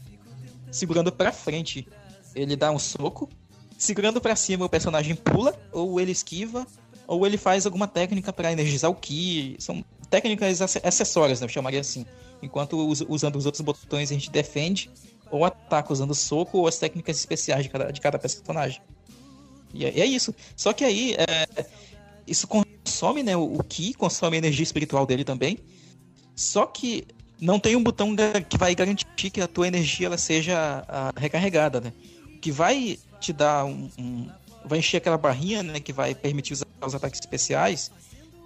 Segurando para frente, ele dá um soco. Segurando para cima, o personagem pula, ou ele esquiva, ou ele faz alguma técnica para energizar o Ki. São técnicas acessórias, né? eu chamaria assim. Enquanto usando os outros botões a gente defende ou ataca usando soco ou as técnicas especiais de cada, de cada personagem. E é, é isso. Só que aí, é, isso consome, né? O, o Ki consome a energia espiritual dele também. Só que não tem um botão que vai garantir que a tua energia ela seja a, recarregada, né? O que vai te dar um, um, vai encher aquela barrinha, né? Que vai permitir usar os ataques especiais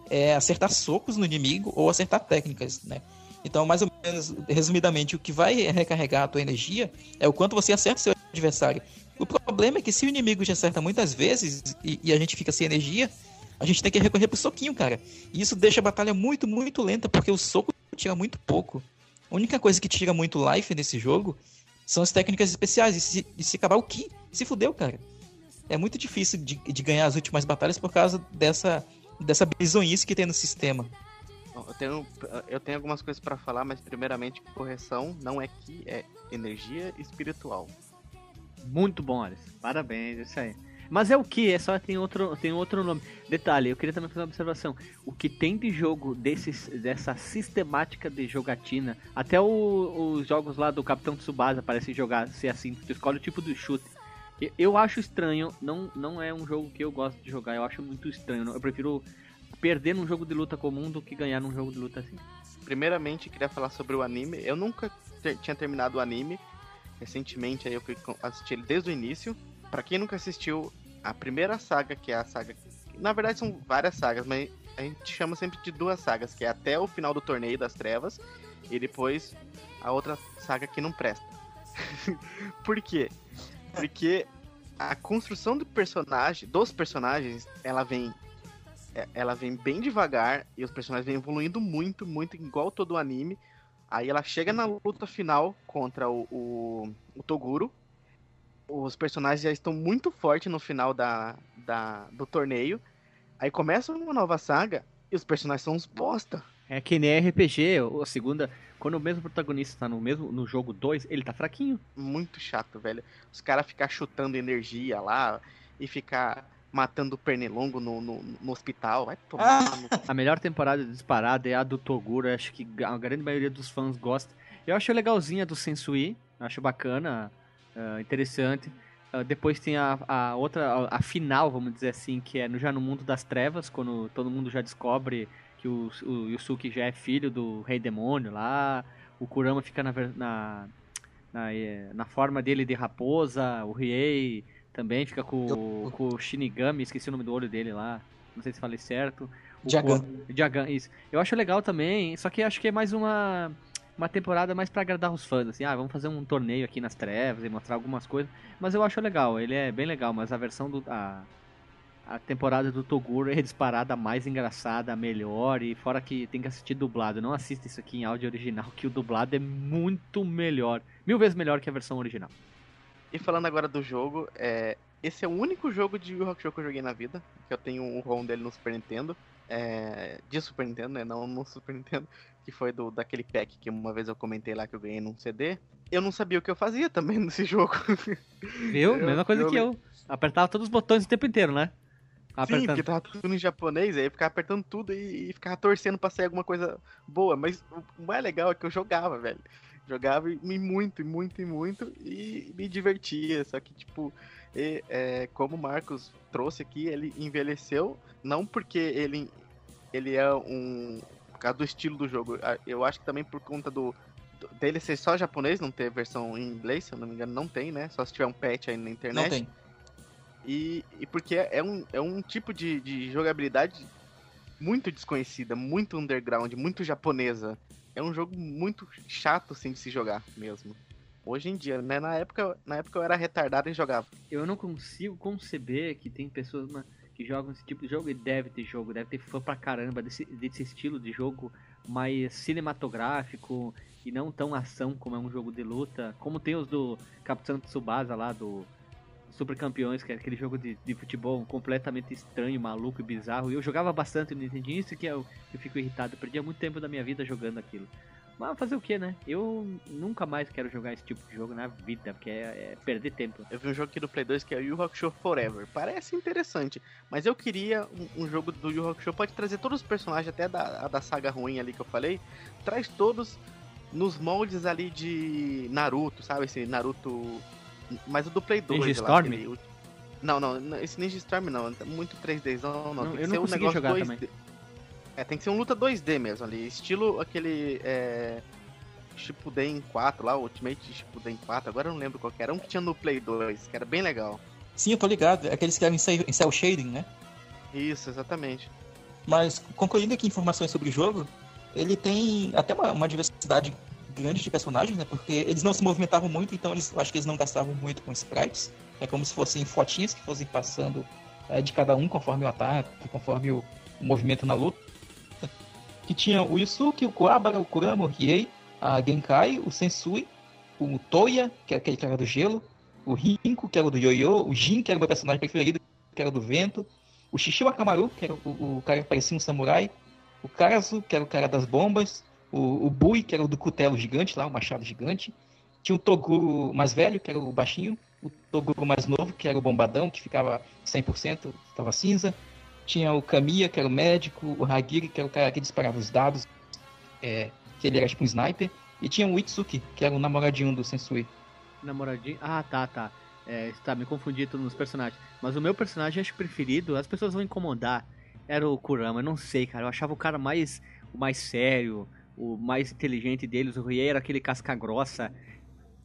é acertar socos no inimigo ou acertar técnicas, né? Então, mais ou menos, resumidamente, o que vai recarregar a tua energia é o quanto você acerta seu adversário. O problema é que se o inimigo te acerta muitas vezes e, e a gente fica sem energia, a gente tem que recorrer pro soquinho, cara. E isso deixa a batalha muito, muito lenta, porque o soco tira muito pouco. A única coisa que tira muito life nesse jogo são as técnicas especiais. E se, e se acabar o Ki, se fudeu, cara. É muito difícil de, de ganhar as últimas batalhas por causa dessa, dessa bizonhice que tem no sistema. Eu tenho, eu tenho algumas coisas para falar, mas primeiramente, correção não é que é energia espiritual. Muito bom, Alice. Parabéns, isso aí. Mas é o que? É só tem outro, tem outro nome. Detalhe, eu queria também fazer uma observação. O que tem de jogo desses, dessa sistemática de jogatina, até o, os jogos lá do Capitão Tsubasa parecem jogar ser assim, tu escolhe o tipo do chute. Eu acho estranho, não, não é um jogo que eu gosto de jogar, eu acho muito estranho. Eu prefiro perder num jogo de luta comum do que ganhar num jogo de luta assim. Primeiramente, queria falar sobre o anime. Eu nunca ter, tinha terminado o anime. Recentemente aí eu fui assistir ele desde o início. Para quem nunca assistiu, a primeira saga, que é a saga. Na verdade, são várias sagas, mas a gente chama sempre de duas sagas, que é até o final do torneio das trevas. E depois a outra saga que não presta. Por quê? Porque a construção do personagem, dos personagens, ela vem é, ela vem bem devagar e os personagens vêm evoluindo muito, muito, igual todo o anime. Aí ela chega na luta final contra o, o, o Toguro. Os personagens já estão muito fortes no final da, da, do torneio. Aí começa uma nova saga e os personagens são uns bosta. É que nem RPG, a segunda. Quando o mesmo protagonista tá no mesmo no jogo 2, ele tá fraquinho. Muito chato, velho. Os caras ficar chutando energia lá e ficar matando o pernilongo no, no, no hospital. Vai tomar. Ah. no- A melhor temporada disparada é a do Toguro, acho que a grande maioria dos fãs gosta. Eu acho legalzinha a do Sensui, acho bacana, ah, interessante. Ah, depois tem a, a outra, a, a final, vamos dizer assim, que é no, já no mundo das trevas, quando todo mundo já descobre que o, o Yusuke já é filho do Rei Demônio lá, o Kurama fica na, na, na, eh, na forma dele de raposa, o Riei também fica com, o- com o Shinigami, esqueci o nome do olho dele lá, não sei se falei certo. O Jagan. Jagan, isso. Eu acho legal também, só que acho que é mais uma uma temporada mais pra agradar os fãs, assim, ah, vamos fazer um torneio aqui nas trevas e mostrar algumas coisas, mas eu acho legal, ele é bem legal, mas a versão do a, a temporada do Toguro é disparada mais engraçada, melhor, e fora que tem que assistir dublado, não assista isso aqui em áudio original, que o dublado é muito melhor, mil vezes melhor que a versão original. E falando agora do jogo, é, esse é o único jogo de Yu Hakusho que eu joguei na vida. Que eu tenho um ROM dele no Super Nintendo. É, de Super Nintendo, né? Não no Super Nintendo. Que foi do, daquele pack que uma vez eu comentei lá que eu ganhei num CD. Eu não sabia o que eu fazia também nesse jogo. Viu? Eu- Mesma coisa eu que eu. Apertava todos os botões o tempo inteiro, né? Sim, Apertando. porque tava tudo em japonês, aí eu ficava apertando tudo e, e ficava torcendo pra sair alguma coisa boa. Mas o mais legal é que eu jogava, velho. Jogava e e muito, e muito, e muito, e me divertia. Só que, tipo, e, é, como o Marcos trouxe aqui, ele envelheceu, não porque ele, ele é um. Causa do estilo do jogo. a- Eu acho que também por conta do. do- dele ser só japonês, não ter versão em inglês, se eu não me engano, não tem, né? Só se tiver um patch aí na internet. Não tem. E, e porque é um, é um tipo de, de jogabilidade muito desconhecida, muito underground, muito japonesa. É um jogo muito chato assim de se jogar mesmo. Hoje em dia, né? Na época, na época eu era retardado e jogava. Eu não consigo conceber que tem pessoas que jogam esse tipo de jogo e deve ter jogo, deve ter fã pra caramba desse, desse estilo de jogo mais cinematográfico e não tão ação como é um jogo de luta. Como tem os do Capitão Tsubasa lá, do Super Campeões, que é aquele jogo de, de futebol completamente estranho, maluco e bizarro. E eu jogava bastante no Nintendinho, isso que eu, eu fico irritado. Eu perdia muito tempo da minha vida jogando aquilo. Mas fazer o que, né? Eu nunca mais quero jogar esse tipo de jogo na vida, porque é, é perder tempo. Eu vi um jogo aqui do Play 2 que é o Yu Hakusho Forever. Parece interessante, mas eu queria um, um jogo do Yu Hakusho pode trazer todos os personagens, até da, a da saga ruim ali que eu falei, traz todos nos moldes ali de Naruto, sabe? Esse Naruto. Mas o do Play 2 Ninja lá, Storm? aquele Não, não, não, esse Ninja Storm não, é muito 3D, não, não. Não, tem que eu ser não um consegui negócio jogar 2D. também. É, tem que ser um luta 2D mesmo ali, estilo aquele. É... Shippuden 4 lá, Ultimate Shippuden 4, agora eu não lembro qual que era, um que tinha no Play 2, que era bem legal. Sim, eu tô ligado. É Aqueles que eram em cel, shading, né? Isso, exatamente. Mas, concluindo aqui informações sobre o jogo, ele tem até uma, uma diversidade grande de personagens, né? Porque eles não se movimentavam muito, então eles, eu acho que eles não gastavam muito com sprites. É como se fossem fotinhas que fossem passando é, de cada um conforme o ataque, conforme o movimento na luta. Que tinha o Yusuke, o Kuwabara, o Kurama, o Riei, a Genkai, o Sensui, o Toya, que é aquele cara do gelo, o Rinko, que era do Yoyo, o Jin, que era o meu personagem preferido, que era do vento, o Shishio Akamaru, que era o, o cara que parecia um samurai, o Karasu, que era o cara das bombas, o, o Bui, que era o do cutelo gigante lá, o machado gigante, tinha o Toguro mais velho, que era o baixinho, o Toguro mais novo, que era o bombadão, que ficava 100%, estava cinza, tinha o Kamiya, que era o médico, o Hagiri, que era o cara que disparava os dados, é, que ele era tipo um sniper, e tinha o Itsuki, que era o namoradinho do Sensui. Namoradinho. Ah, tá, tá. É, tá, me confundi tudo nos personagens. Mas o meu personagem, acho preferido, as pessoas vão incomodar. Era o Kurama, eu não sei, cara. Eu achava o cara mais, o mais sério, o mais inteligente deles. O Riei era aquele casca grossa.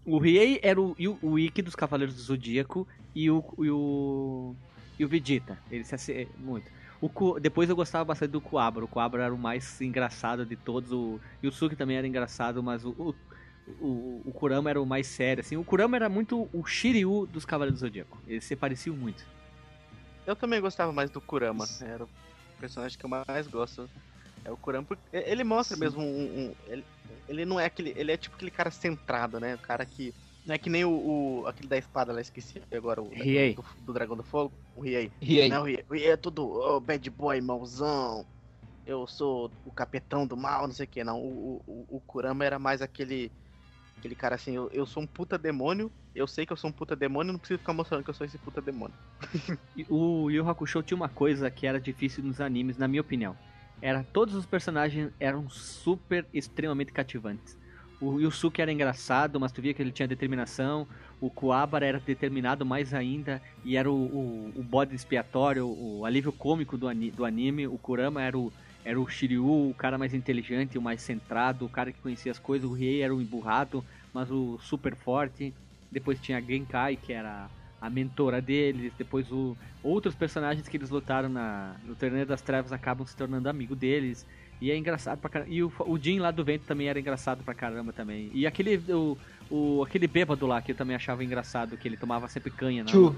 O Riei era o, o Ikki dos Cavaleiros do Zodíaco e o, e o, e o Vegeta. Ele se ace- muito. O depois eu gostava bastante do Kuabra. O Kuabra era o mais engraçado de todos. O Yusuke também era engraçado, mas o, o, o, o Kurama era o mais sério, assim. O Kurama era muito o Shiryu dos Cavaleiros do Zodíaco. Eles se pareciam muito. Eu também gostava mais do Kurama, era o personagem que eu mais gosto. É o Kurama, porque ele mostra Sim. mesmo um, um- ele, ele não é aquele, ele é tipo aquele cara centrado, né? O cara que não é que nem o, o- aquele da espada lá, esqueci agora o Riei. do, do Dragão do Fogo, o Riei. Riei. Não, o Riei, o Riei é tudo oh, bad boy, mauzão. eu sou o capitão do mal, não sei o que, não. O, o, o Kurama era mais aquele. Aquele cara assim, eu, eu sou um puta demônio, eu sei que eu sou um puta demônio, não preciso ficar mostrando que eu sou esse puta demônio. o Yu Hakusho tinha uma coisa que era difícil nos animes, na minha opinião. Era todos os personagens eram super extremamente cativantes. O Yusuke era engraçado, mas tu via que ele tinha determinação. O Kuwabara era determinado mais ainda e era o, o, o bode expiatório, o, alívio cômico do, do anime. O Kurama era o, era o Shiryu, o cara mais inteligente, o mais centrado, o cara que conhecia as coisas. O Riei era o emburrado, mas o super forte. Depois tinha a Genkai, que era a mentora deles. Depois o, outros personagens que eles lutaram na, no Torneio das Trevas acabam se tornando amigo deles. E é engraçado pra caramba. E o, o Jin lá do vento também era engraçado pra caramba também. E aquele, o, o, aquele bêbado lá que eu também achava engraçado, que ele tomava sempre canha. Né? Tio.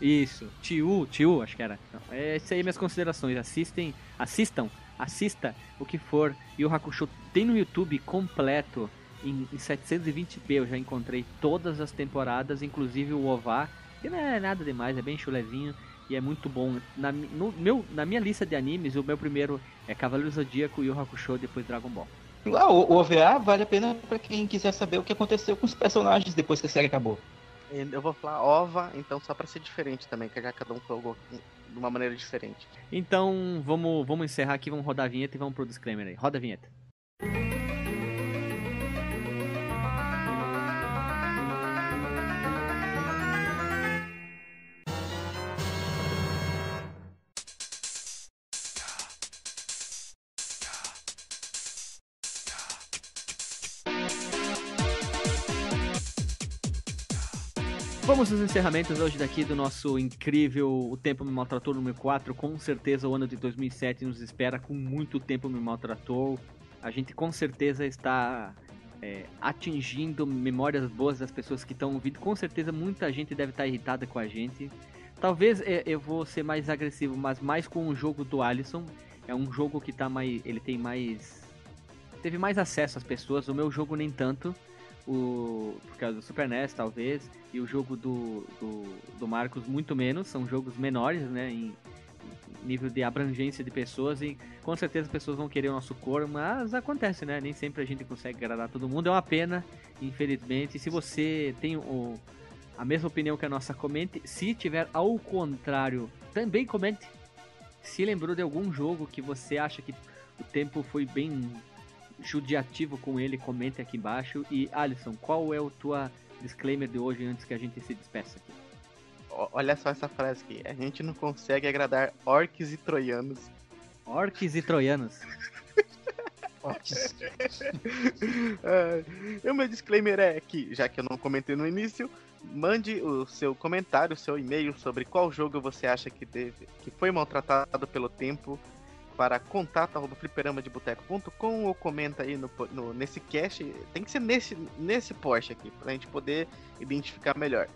Isso, Tiu, Tiu, acho que era. É isso aí minhas considerações. Assistem, assistam, assista o que for. E o Hakusho tem no YouTube completo em, em 720p. Eu já encontrei todas as temporadas, inclusive o OVA, que não é nada demais, é bem chulezinho e é muito bom. Na, no, meu, na minha lista de animes, o meu primeiro é Cavaleiro Zodíaco, Yu Hakusho, depois Dragon Ball. Ah, o, o OVA vale a pena para quem quiser saber o que aconteceu com os personagens depois que a série acabou. Eu vou falar OVA, então só para ser diferente também, que já cada um falou de uma maneira diferente. Então, vamos, vamos encerrar aqui, vamos rodar a vinheta e vamos pro disclaimer aí. Roda a vinheta. Aos encerramentos hoje daqui do nosso incrível O Tempo Me Maltratou número 4. Com certeza o ano de 2007 nos espera com muito Tempo Me Maltratou. A gente com certeza está é, atingindo memórias boas das pessoas que estão ouvindo. Com certeza muita gente deve estar irritada com a gente. Talvez é, eu vou ser mais agressivo, mas mais com o jogo do Alisson. É um jogo que tá mais. Ele tem mais. Teve mais acesso às pessoas. O meu jogo nem tanto o por causa do Super NES talvez e o jogo do, do, do Marcos muito menos. São jogos menores né em, nível de abrangência de pessoas e com certeza as pessoas vão querer o nosso cor mas acontece né? Nem sempre a gente consegue agradar todo mundo. É uma pena infelizmente. Se você tem o, a mesma opinião que a nossa comente. Se tiver ao contrário também comente. Se lembrou de algum jogo que você acha que o tempo foi bem judiativo com ele, comente aqui embaixo. E Alisson, qual é o tua disclaimer de hoje antes que a gente se despeça aqui? Olha só essa frase aqui. A gente não consegue agradar orcs e troianos. Orcs e troianos. Uh, o meu disclaimer é que, já que eu não comentei no início, mande o seu comentário, o seu e-mail sobre qual jogo você acha que, deve, que foi maltratado pelo tempo para contato.fliperamadeboteco.com ou comenta aí no, no, nesse cast. Tem que ser nesse, nesse post aqui, para a gente poder identificar melhor.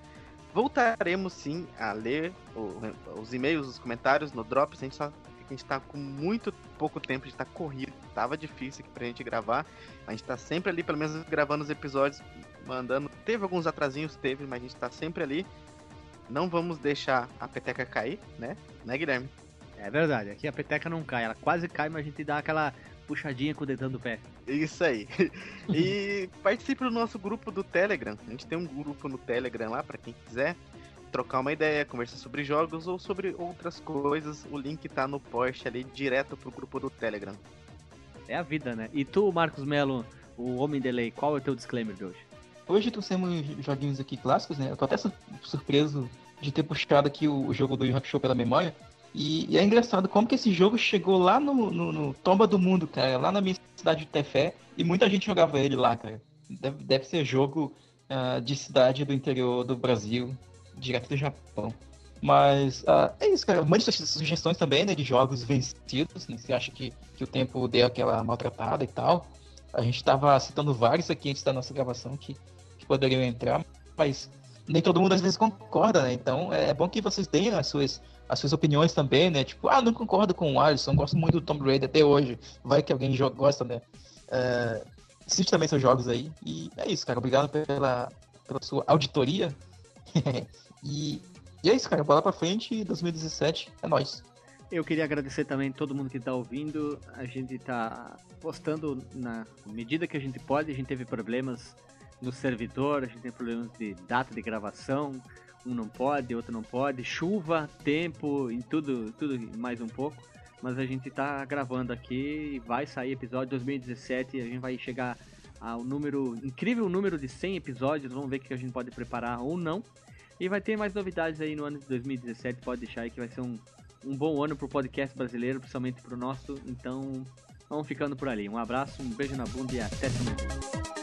Voltaremos sim a ler o, os e-mails, os comentários no Drops. A gente, só, a gente tá com muito pouco tempo, a gente tá corrido, tava difícil aqui pra gente gravar. A gente tá sempre ali, pelo menos gravando os episódios, mandando. Teve alguns atrasinhos, teve, mas a gente tá sempre ali. Não vamos deixar a peteca cair, né? Né, Guilherme? É verdade, aqui a peteca não cai, ela quase cai, mas a gente dá aquela puxadinha com o dedão do pé. Isso aí. E participe do nosso grupo do Telegram. A gente tem um grupo no Telegram lá para quem quiser trocar uma ideia, conversar sobre jogos ou sobre outras coisas. O link tá no post ali direto pro grupo do Telegram. É a vida, né? E tu, Marcos Melo, o Homem Delay, qual é o teu disclaimer de hoje? Hoje trouxemos joguinhos aqui clássicos, né? Eu tô até surpreso de ter puxado aqui o jogo do Yu Hakusho pela memória. E, e, é engraçado como que esse jogo chegou lá no, no, no, Tomba do Mundo, cara, lá na minha cidade de Tefé, e muita gente jogava ele lá, cara. Deve, deve ser jogo uh, de cidade do interior do Brasil, direto do Japão. Mas uh, é isso, cara. Mande suas sugestões também, né, de jogos vencidos, né, você acha que, que o tempo deu aquela maltratada e tal. A gente tava citando vários aqui antes da nossa gravação que, que poderiam entrar, mas nem todo mundo às vezes concorda, né? Então é bom que vocês deem as suas as suas opiniões também, né? Tipo, ah, não concordo com o Alisson, gosto muito do Tomb Raider até hoje. Vai que alguém gosta, né? É, assiste também seus jogos aí. E é isso, cara. Obrigado pela, pela sua auditoria. e, e é isso, cara. Bola pra frente, 2017 é nóis. Eu queria agradecer também todo mundo que está ouvindo. A gente está postando na medida que a gente pode. A gente teve problemas no servidor, a gente tem problemas de data de gravação. Um não pode, outro não pode. Chuva, tempo e tudo, tudo mais um pouco. Mas a gente está gravando aqui e vai sair episódio 2017. A gente vai chegar ao número incrível número de 100 episódios. Vamos ver o que a gente pode preparar ou não. E vai ter mais novidades aí no ano de 2017. Pode deixar aí que vai ser um, um bom ano pro podcast brasileiro, principalmente pro nosso. Então, vamos ficando por ali. Um abraço, um beijo na bunda e até semana.